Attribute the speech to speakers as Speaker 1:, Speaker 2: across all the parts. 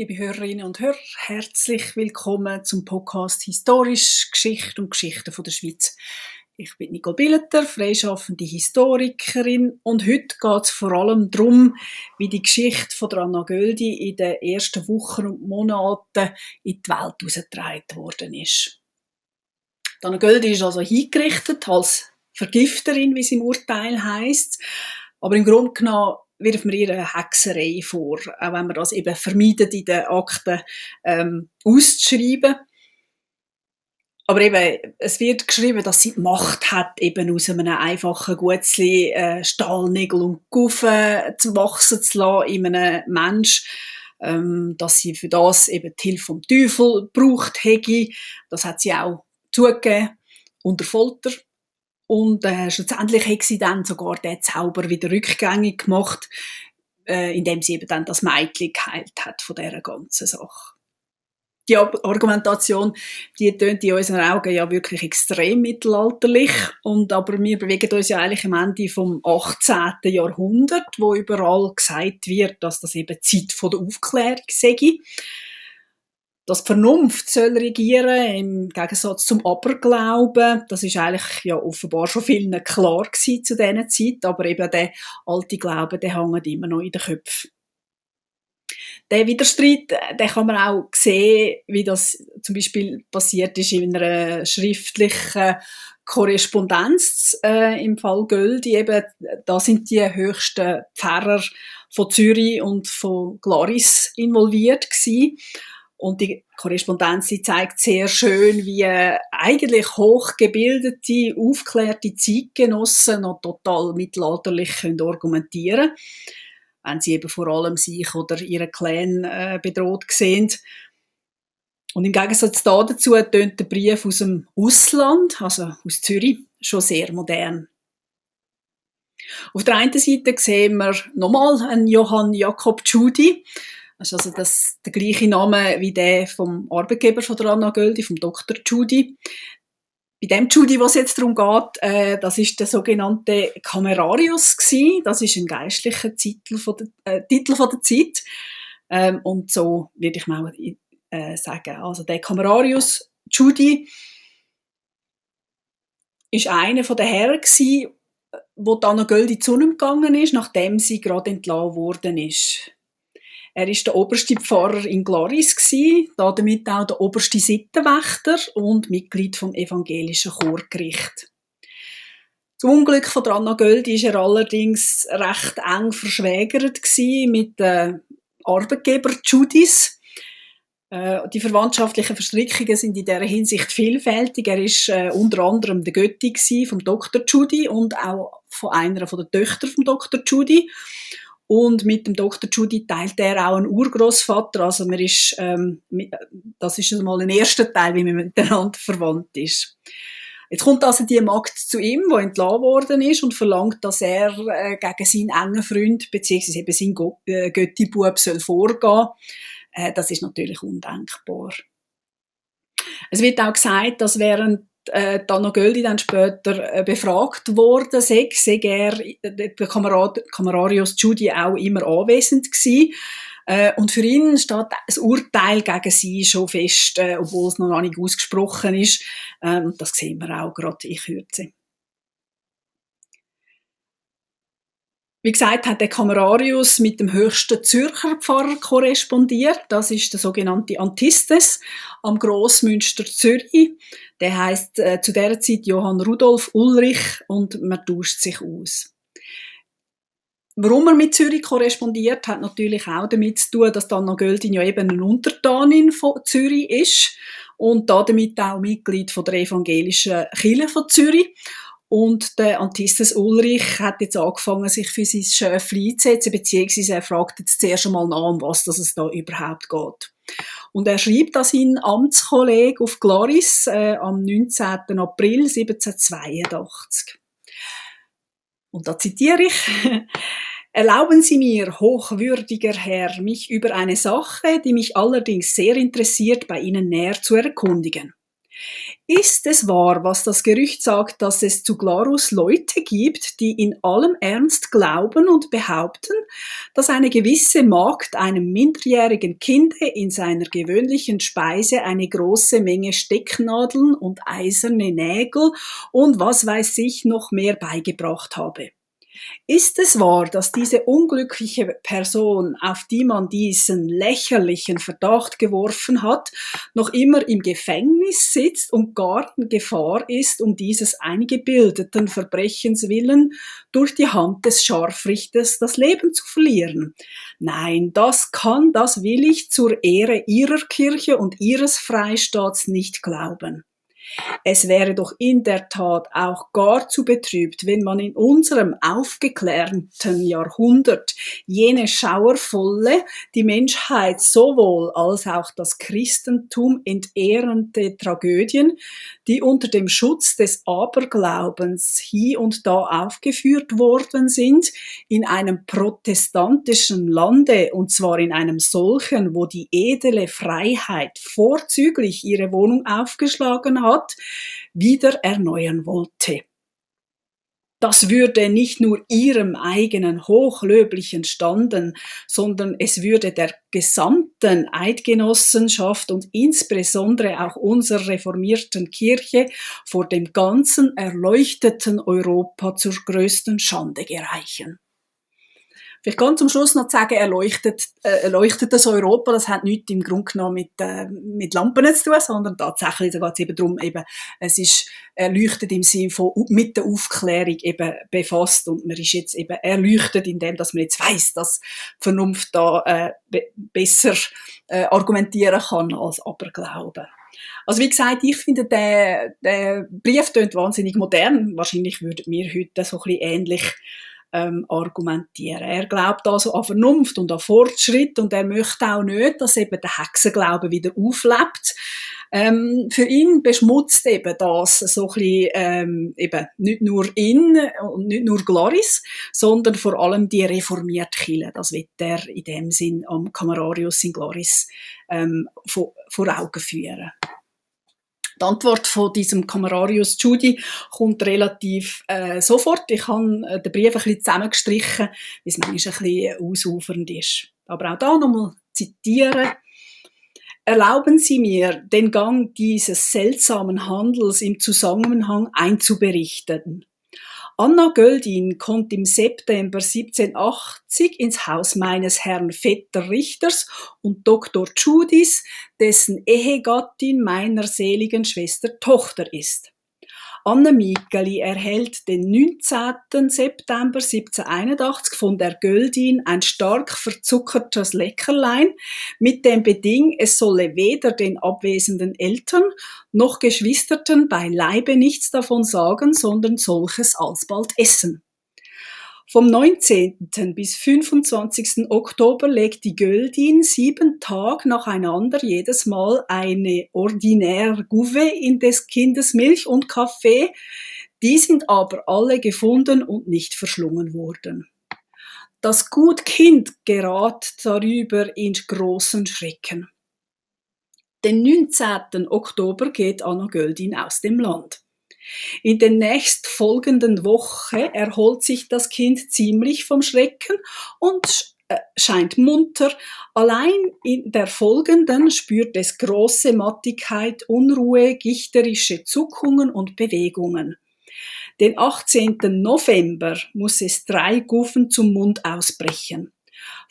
Speaker 1: Liebe Hörerinnen und Hörer, herzlich willkommen zum Podcast Historisch, Geschichte und Geschichte von der Schweiz. Ich bin Nicole Billeter, freischaffende Historikerin und heute geht es vor allem darum, wie die Geschichte von Anna Göldi in den ersten Wochen und Monaten in die Welt herausgetragen worden ist. Anna Göldi ist also hingerichtet als Vergifterin, wie sie im Urteil heißt, aber im Grunde genommen wirft man ihr eine Hexerei vor, auch wenn man das eben vermeidet, in den Akten ähm, auszuschreiben. Aber eben, es wird geschrieben, dass sie die Macht hat, eben aus einem einfachen Gutzli äh, Stahlnägel und Guffen zu wachsen zu lassen in einem Mensch. Ähm, dass sie für das eben die Hilfe vom Teufel braucht hätte. Das hat sie auch zugegeben unter Folter. Und äh, schlussendlich hat sie dann sogar den Zauber wieder rückgängig gemacht, äh, indem sie eben dann das Mädchen geheilt hat von dieser ganzen Sache. Die Argumentation, die tönt in unseren Augen ja wirklich extrem mittelalterlich. Und aber wir bewegen uns ja eigentlich am Ende vom 18. Jahrhundert, wo überall gesagt wird, dass das eben Zeit von der Aufklärung sei dass Vernunft soll regieren im Gegensatz zum Aberglauben. Das ist eigentlich ja offenbar schon vielen klar gewesen zu dieser Zeit, aber eben der alte Glaube, der hängt immer noch in den Köpfen. Der Widerstreit, den kann man auch sehen, wie das zum Beispiel passiert ist in einer schriftlichen Korrespondenz äh, im Fall Göldi. Eben, da sind die höchsten Pfarrer von Zürich und von Glaris involviert gewesen. Und die Korrespondenz die zeigt sehr schön, wie eigentlich hochgebildete, aufklärte Zeitgenossen noch total mittelalterlich können argumentieren wenn sie eben vor allem sich oder ihre Clan äh, bedroht sehen. Und im Gegensatz dazu tönt der Brief aus dem Ausland, also aus Zürich, schon sehr modern. Auf der einen Seite sehen wir nochmal einen Johann Jakob Tschudi, das ist also das, der gleiche Name wie der vom Arbeitgeber von der Anna Göldi, vom Dr. Judy. Bei dem Judy, was jetzt darum geht, äh, das ist der sogenannte Camerarius gewesen. Das ist ein geistlicher Titel von der, äh, Titel von der Zeit. Ähm, und so würde ich mal äh, sagen. Also der Camerarius Judy ist einer von den Herren gewesen, wo Anna Göldi zu ihm gegangen ist, nachdem sie gerade entlassen worden ist. Er ist der oberste Pfarrer in Glaris gsi, damit auch der oberste Sittenwächter und Mitglied vom evangelischen Chorgericht. Zum Unglück von Anna Göldi ist er allerdings recht eng verschwägert mit dem Arbeitgeber Judis. Äh, die verwandtschaftlichen Verstrickungen sind in dieser Hinsicht vielfältig. Er ist äh, unter anderem der Götti vom Dr. Judy und auch von einer von den Töchtern vom Dr. Judy. Und mit dem Dr. Judy teilt er auch einen Urgroßvater. Also man ist, ähm, das ist mal ein erster Teil, wie man miteinander verwandt ist. Jetzt kommt also die Magd zu ihm, wo entlassen worden ist und verlangt, dass er äh, gegen seinen engen Freund beziehungsweise eben seinen Go äh, Göttibub soll vorgehen. Äh, das ist natürlich undenkbar. Es wird auch gesagt, dass während äh, Dano Göldi dann später äh, befragt worden sei, sei er, der Kamerad, Kamerarius Judy auch immer anwesend gewesen. Äh, und für ihn steht das Urteil gegen sie schon fest, äh, obwohl es noch nicht ausgesprochen ist. Ähm, das sehen wir auch gerade in Kürze. Wie gesagt, hat der Kamerarius mit dem höchsten Zürcher Pfarrer korrespondiert. Das ist der sogenannte Antistes am Grossmünster Zürich. Der heißt äh, zu der Zeit Johann Rudolf Ulrich und man tauscht sich aus. Warum er mit Zürich korrespondiert, hat natürlich auch damit zu tun, dass Anna Göldin ja eben eine Untertanin von Zürich ist und damit auch Mitglied von der evangelischen Kirche von Zürich. Und der Antistes Ulrich hat jetzt angefangen, sich für sein Schöfli einzusetzen, beziehungsweise er fragt jetzt zuerst einmal nach, um was es da überhaupt geht. Und er schreibt an seinen Amtskollegen auf Glaris äh, am 19. April 1782. Und da zitiere ich. Erlauben Sie mir, hochwürdiger Herr, mich über eine Sache, die mich allerdings sehr interessiert, bei Ihnen näher zu erkundigen. Ist es wahr, was das Gerücht sagt, dass es zu Glarus Leute gibt, die in allem Ernst glauben und behaupten, dass eine gewisse Magd einem minderjährigen Kinde in seiner gewöhnlichen Speise eine große Menge Stecknadeln und eiserne Nägel und was weiß ich noch mehr beigebracht habe? Ist es wahr, dass diese unglückliche Person, auf die man diesen lächerlichen Verdacht geworfen hat, noch immer im Gefängnis sitzt und gar in Gefahr ist, um dieses eingebildeten Verbrechens willen durch die Hand des Scharfrichters das Leben zu verlieren? Nein, das kann, das will ich zur Ehre ihrer Kirche und ihres Freistaats nicht glauben. Es wäre doch in der Tat auch gar zu betrübt, wenn man in unserem aufgeklärten Jahrhundert jene schauervolle, die Menschheit sowohl als auch das Christentum entehrende Tragödien, die unter dem Schutz des Aberglaubens hier und da aufgeführt worden sind, in einem protestantischen Lande, und zwar in einem solchen, wo die edle Freiheit vorzüglich ihre Wohnung aufgeschlagen hat, Staat wieder erneuern wollte. Das würde nicht nur ihrem eigenen hochlöblichen standen, sondern es würde der gesamten Eidgenossenschaft und insbesondere auch unserer reformierten Kirche vor dem ganzen erleuchteten Europa zur größten Schande gereichen. Vielleicht ganz zum Schluss noch zu sagen, erleuchtet, äh, erleuchtet das Europa, das hat nichts im Grunde genommen mit, äh, mit Lampen zu tun, sondern tatsächlich, da geht es eben darum, eben, es ist erleuchtet im Sinne von mit der Aufklärung eben befasst und man ist jetzt eben erleuchtet, indem dass man jetzt weiß, dass Vernunft da äh, be besser äh, argumentieren kann als Aberglauben. Also wie gesagt, ich finde, der, der Brief tönt wahnsinnig modern. Wahrscheinlich würden wir heute so ein bisschen ähnlich ähm, argumentieren. Er glaubt also an Vernunft und an Fortschritt und er möchte auch nicht, dass eben der Hexenglauben wieder auflebt. Ähm, für ihn beschmutzt eben das so ein bisschen, ähm, eben nicht nur ihn und nicht nur Gloris, sondern vor allem die reformierte Kirche. Das wird er in dem Sinn am Camerarius in Gloris ähm, vor, vor Augen führen. Die Antwort von diesem Camerarius Judy kommt relativ äh, sofort. Ich habe äh, den Brief ein bisschen zusammengestrichen, weil es manchmal ein bisschen ausufernd ist. Aber auch da nochmal zitieren. Erlauben Sie mir, den Gang dieses seltsamen Handels im Zusammenhang einzuberichten. Anna Göldin kommt im September 1780 ins Haus meines Herrn Vetter Richters und Dr. Judis, dessen Ehegattin meiner seligen Schwester Tochter ist. Anne Mikeli erhält den 19. September 1781 von der Göldin ein stark verzuckertes Leckerlein mit dem Beding, es solle weder den abwesenden Eltern noch Geschwisterten beileibe nichts davon sagen, sondern solches alsbald essen. Vom 19. bis 25. Oktober legt die Göldin sieben Tage nacheinander jedes Mal eine ordinäre Gouve in des Kindes Milch und Kaffee. Die sind aber alle gefunden und nicht verschlungen worden. Das gut Kind gerät darüber in großen Schrecken. Den 19. Oktober geht Anna Göldin aus dem Land. In der nächstfolgenden Woche erholt sich das Kind ziemlich vom Schrecken und äh, scheint munter. Allein in der folgenden spürt es große Mattigkeit, Unruhe, gichterische Zuckungen und Bewegungen. Den 18. November muss es drei Guffen zum Mund ausbrechen.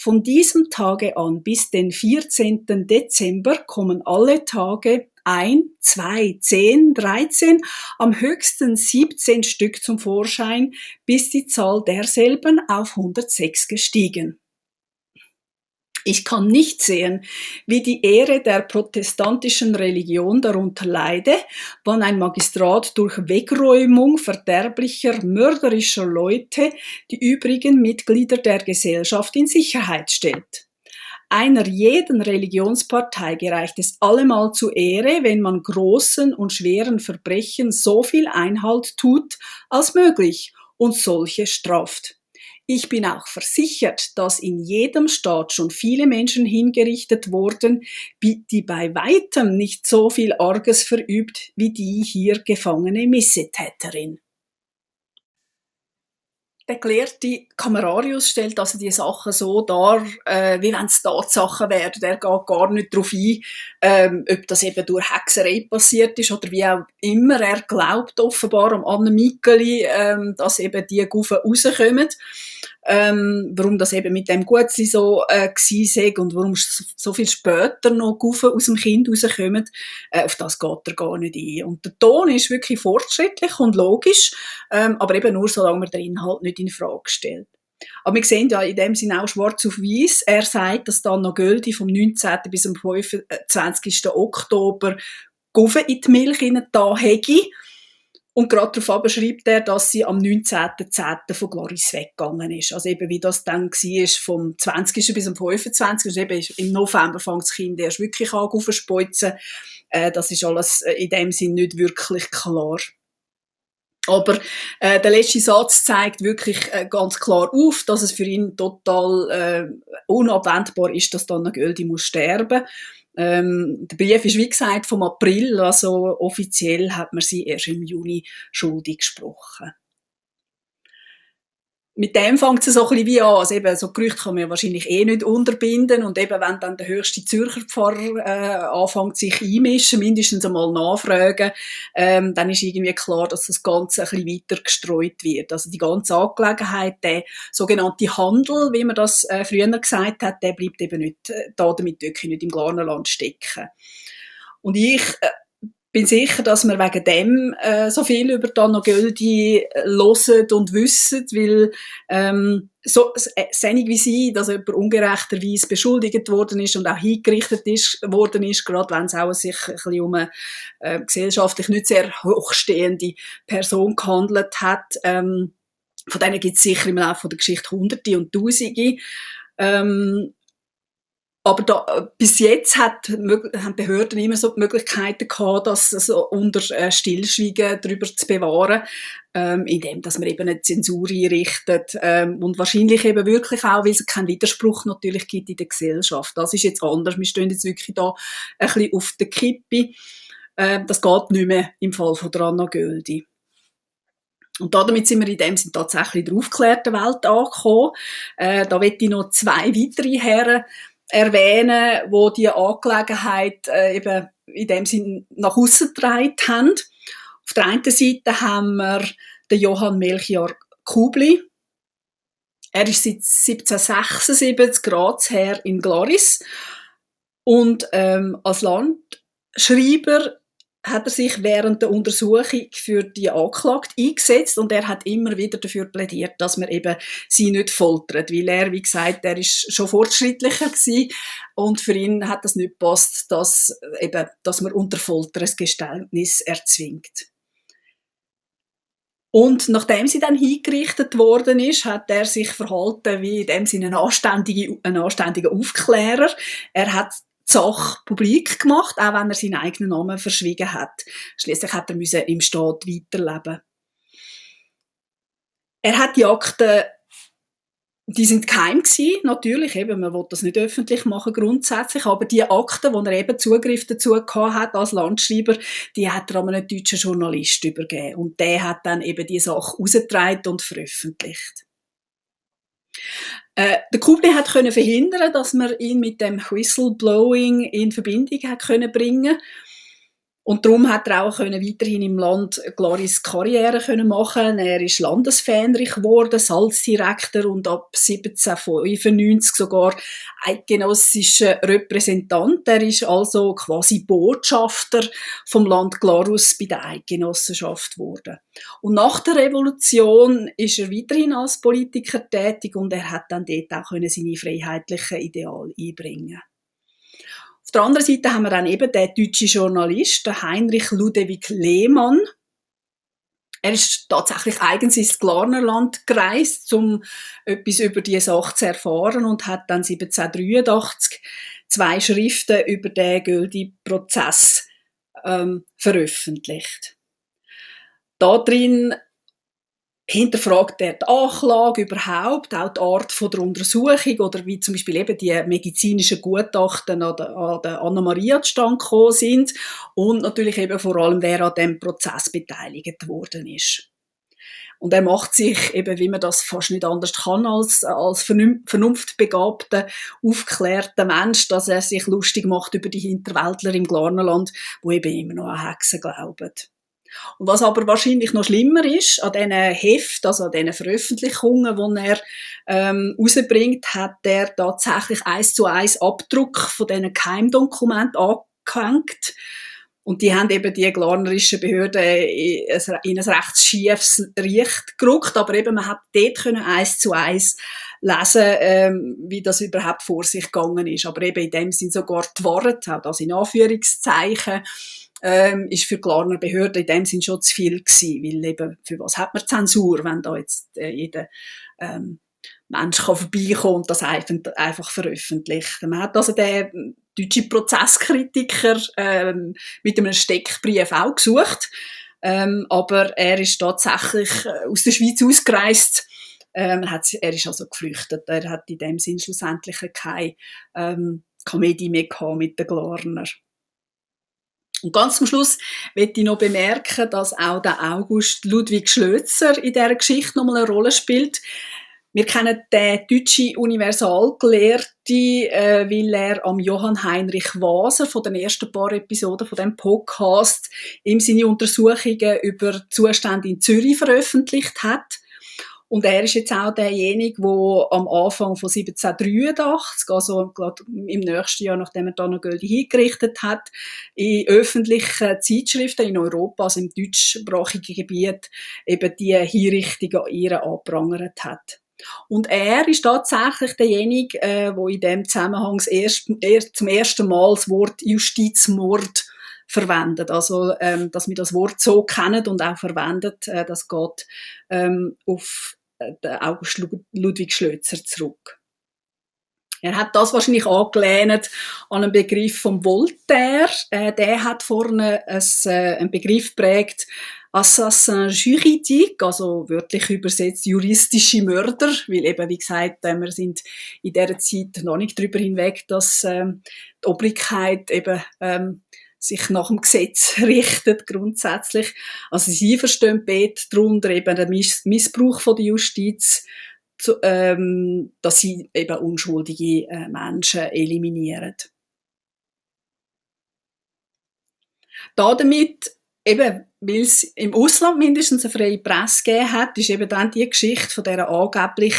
Speaker 1: Von diesem Tage an bis den 14. Dezember kommen alle Tage ein, zwei, zehn, dreizehn, am höchsten 17 Stück zum Vorschein, bis die Zahl derselben auf 106 gestiegen. Ich kann nicht sehen, wie die Ehre der protestantischen Religion darunter leide, wann ein Magistrat durch Wegräumung verderblicher, mörderischer Leute die übrigen Mitglieder der Gesellschaft in Sicherheit stellt. Einer jeden Religionspartei gereicht es allemal zu Ehre, wenn man großen und schweren Verbrechen so viel Einhalt tut als möglich und solche straft. Ich bin auch versichert, dass in jedem Staat schon viele Menschen hingerichtet wurden, die bei weitem nicht so viel Arges verübt wie die hier gefangene Missetäterin. Der gelehrte Kamerarius stellt also die Sachen so dar, äh, wie wenn es Tatsachen wären. Er geht gar nicht darauf ein, ähm, ob das eben durch Hexerei passiert ist oder wie auch immer. Er glaubt offenbar am Anne Mikkeli, ähm, dass eben die Guffen rauskommen ähm, warum das eben mit dem Gutsein so äh, sei und warum so viel später noch Guffen aus dem Kind rauskommen, äh, auf das geht er gar nicht ein. Und der Ton ist wirklich fortschrittlich und logisch, ähm, aber eben nur, solange man den Inhalt nicht in Frage stellt. Aber wir sehen ja in dem Sinne auch schwarz auf weiß. Er sagt, dass dann noch Göldi vom 19. bis zum 25. Oktober Guffen in die Milch da hätte. Und gerade darauf schreibt er, dass sie am 19.10. von Gloris weggegangen ist. Also eben wie das dann war, vom 20. bis zum 25. Also eben im November fängt das Kind erst wirklich an aufzuspeuzen. Äh, das ist alles äh, in dem Sinn nicht wirklich klar. Aber äh, der letzte Satz zeigt wirklich äh, ganz klar auf, dass es für ihn total äh, unabwendbar ist, dass dann Göldi muss sterben. Ähm, der Brief ist, wie gesagt, vom April, also offiziell hat man sie erst im Juni schuldig gesprochen mit dem fängt es so ein bisschen wie an. Also eben, so Gerüchte kann man ja wahrscheinlich eh nicht unterbinden. Und eben, wenn dann der höchste Zürcher Pfarrer äh, anfängt, sich einmischen, mindestens einmal nachfragen, ähm, dann ist irgendwie klar, dass das Ganze ein bisschen weiter gestreut wird. Also die ganze Angelegenheit, der sogenannte Handel, wie man das äh, früher gesagt hat, der bleibt eben nicht, äh, da damit wirklich nicht im Glarnerland stecken. Und ich äh, bin sicher, dass wir wegen dem äh, so viel über Dana Göldi hören und wissen, weil ähm, so äh, senig wie sie, dass jemand ungerechterweise beschuldigt worden ist und auch hingerichtet ist, worden ist, gerade wenn es auch sich ein bisschen um eine äh, gesellschaftlich nicht sehr hochstehende Person gehandelt hat. Ähm, von denen gibt es sicher im Laufe der Geschichte Hunderte und Tausende. Ähm, aber da, äh, bis jetzt hat, haben Behörden immer so die Möglichkeiten gehabt, das so unter äh, Stillschweigen darüber zu bewahren, ähm, indem dass man eben eine Zensur einrichtet ähm, und wahrscheinlich eben wirklich auch, weil es keinen Widerspruch natürlich gibt in der Gesellschaft. Das ist jetzt anders. Wir stehen jetzt wirklich da ein bisschen auf der Kippe. Ähm, das geht nicht mehr im Fall von der Anna Göldi. Und damit sind wir in dem Sinne tatsächlich der aufgeklärten Welt angekommen. Äh, da möchte ich noch zwei weitere Herren erwähnen, wo die Angelegenheit äh, eben in dem Sinn nach außen getragen haben. Auf der einen Seite haben wir den Johann Melchior Kubli. Er ist seit 1776 Ratsherr in Glaris und ähm, als Landschreiber hat er sich während der Untersuchung für die Anklagte eingesetzt und er hat immer wieder dafür plädiert, dass man eben sie nicht foltert, weil er, wie gesagt, er ist schon fortschrittlicher gewesen und für ihn hat das nicht gepasst, dass eben, dass man unter Folter ein Geständnis erzwingt. Und nachdem sie dann hingerichtet worden ist, hat er sich verhalten wie in dem Sinne ein anständiger, ein anständiger Aufklärer. Er hat Sache publik gemacht, auch wenn er seinen eigenen Namen verschwiegen hat. Schließlich hat er im Staat weiterleben. Er hat die Akten, die sind geheim gewesen, natürlich, eben, man will das nicht öffentlich machen grundsätzlich, aber die Akten, wo er eben Zugriff dazu gehabt hat als Landschreiber, die hat er an einen deutschen Journalist übergeben und der hat dann eben die Sache ausgetragen und veröffentlicht. Äh, der Kubli hat können verhindern, dass man ihn mit dem Whistleblowing in Verbindung hat können bringen. Und darum hat er auch können weiterhin im Land Glaris Karriere können machen. Er ist Landesfähnrich geworden, Salzdirektor und ab 1795 sogar eidgenössischer Repräsentant. Er ist also quasi Botschafter vom Land Glarus bei der Eidgenossenschaft geworden. Und nach der Revolution ist er weiterhin als Politiker tätig und er hat dann dort auch können seine freiheitlichen Ideale einbringen. Auf der anderen Seite haben wir dann eben den deutschen Journalist, Heinrich Ludewig Lehmann. Er ist tatsächlich eigens ins Glarnerland gereist, um etwas über diese Sache zu erfahren und hat dann 1783 zwei Schriften über den gültigen Prozess ähm, veröffentlicht. Da drin hinterfragt er die Anklage überhaupt, auch die Art von der Untersuchung oder wie zum Beispiel eben die medizinischen Gutachten an der, an der Anna-Maria zustande gekommen sind und natürlich eben vor allem, wer an dem Prozess beteiligt worden ist. Und er macht sich eben, wie man das fast nicht anders kann, als, als vernunftbegabter, aufklärter Mensch, dass er sich lustig macht über die Hinterwäldler im Glarnerland, wo eben immer noch an Hexen glauben. Und was aber wahrscheinlich noch schlimmer ist, an diesen Heft, also an diesen Veröffentlichungen, die er ähm, rausbringt, hat er tatsächlich eins zu eins Abdruck von diesen Geheimdokumenten angehängt. Und die haben eben die glarnerischen Behörden in ein recht schiefes Licht gerückt, aber eben man hat dort können eins zu eins lesen, ähm, wie das überhaupt vor sich gegangen ist. Aber eben in dem sind sogar die Wahrheit, auch das in Anführungszeichen, ähm, ist für Glarner Behörden in dem Sinn schon zu viel gewesen, weil eben, für was hat man Zensur, wenn da jetzt äh, jeder ähm, Mensch kann vorbeikommen und das einfach, einfach veröffentlicht. Man hat also den deutschen Prozesskritiker ähm, mit einem Steckbrief auch gesucht, ähm, aber er ist tatsächlich äh, aus der Schweiz ausgereist. Ähm, hat, er ist also geflüchtet. Er hat in dem Sinn schlussendlich keine ähm, Komödie mehr gehabt mit den Glarner. Und ganz zum Schluss möchte ich noch bemerken, dass auch der August Ludwig Schlözer in dieser Geschichte nochmal eine Rolle spielt. Wir kennen den deutschen Universalgelehrte, äh, weil er am Johann Heinrich Waser von den ersten paar Episoden von dem Podcast ihm seine Untersuchungen über Zustände in Zürich veröffentlicht hat. Und er ist jetzt auch derjenige, der am Anfang von 1783, also im nächsten Jahr, nachdem er noch Göldi hingerichtet hat, in öffentlichen Zeitschriften in Europa, also im deutschsprachigen Gebiet, eben die Hinrichtungen an ihr angeprangert hat. Und er ist tatsächlich derjenige, äh, wo in dem Zusammenhang erst, erst, zum ersten Mal das Wort Justizmord verwendet. Also, ähm, dass wir das Wort so kennen und auch verwendet, äh, das geht ähm, auf August Ludwig Schlözer zurück. Er hat das wahrscheinlich angelehnt an einen Begriff von Voltaire. Äh, der hat vorne äh, einen Begriff prägt, Assassin juridique, also wörtlich übersetzt juristische Mörder, weil eben, wie gesagt, äh, wir sind in dieser Zeit noch nicht darüber hinweg, dass ähm, die Obrigkeit eben ähm, sich nach dem Gesetz richtet, grundsätzlich. Also sie verstehen beide darunter eben den Miss Missbrauch von der Justiz, zu, ähm, dass sie eben unschuldige äh, Menschen eliminieren. Damit eben, weil es im Ausland mindestens eine freie Presse gegeben hat, ist eben dann die Geschichte von dieser angeblich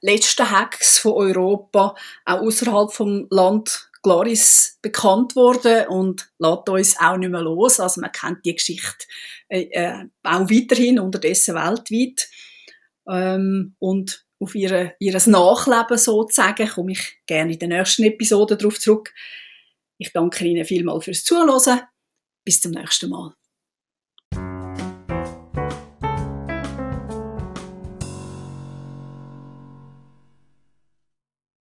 Speaker 1: letzten Hacks von Europa auch außerhalb vom Land Gloris bekannt worden und lässt uns auch nicht mehr los. Also man kennt die Geschichte äh, äh, auch weiterhin unterdessen weltweit. Ähm, und auf ihre, ihres Nachleben sozusagen komme ich gerne in der nächsten Episode darauf zurück. Ich danke Ihnen vielmals fürs Zuhören. Bis zum nächsten Mal.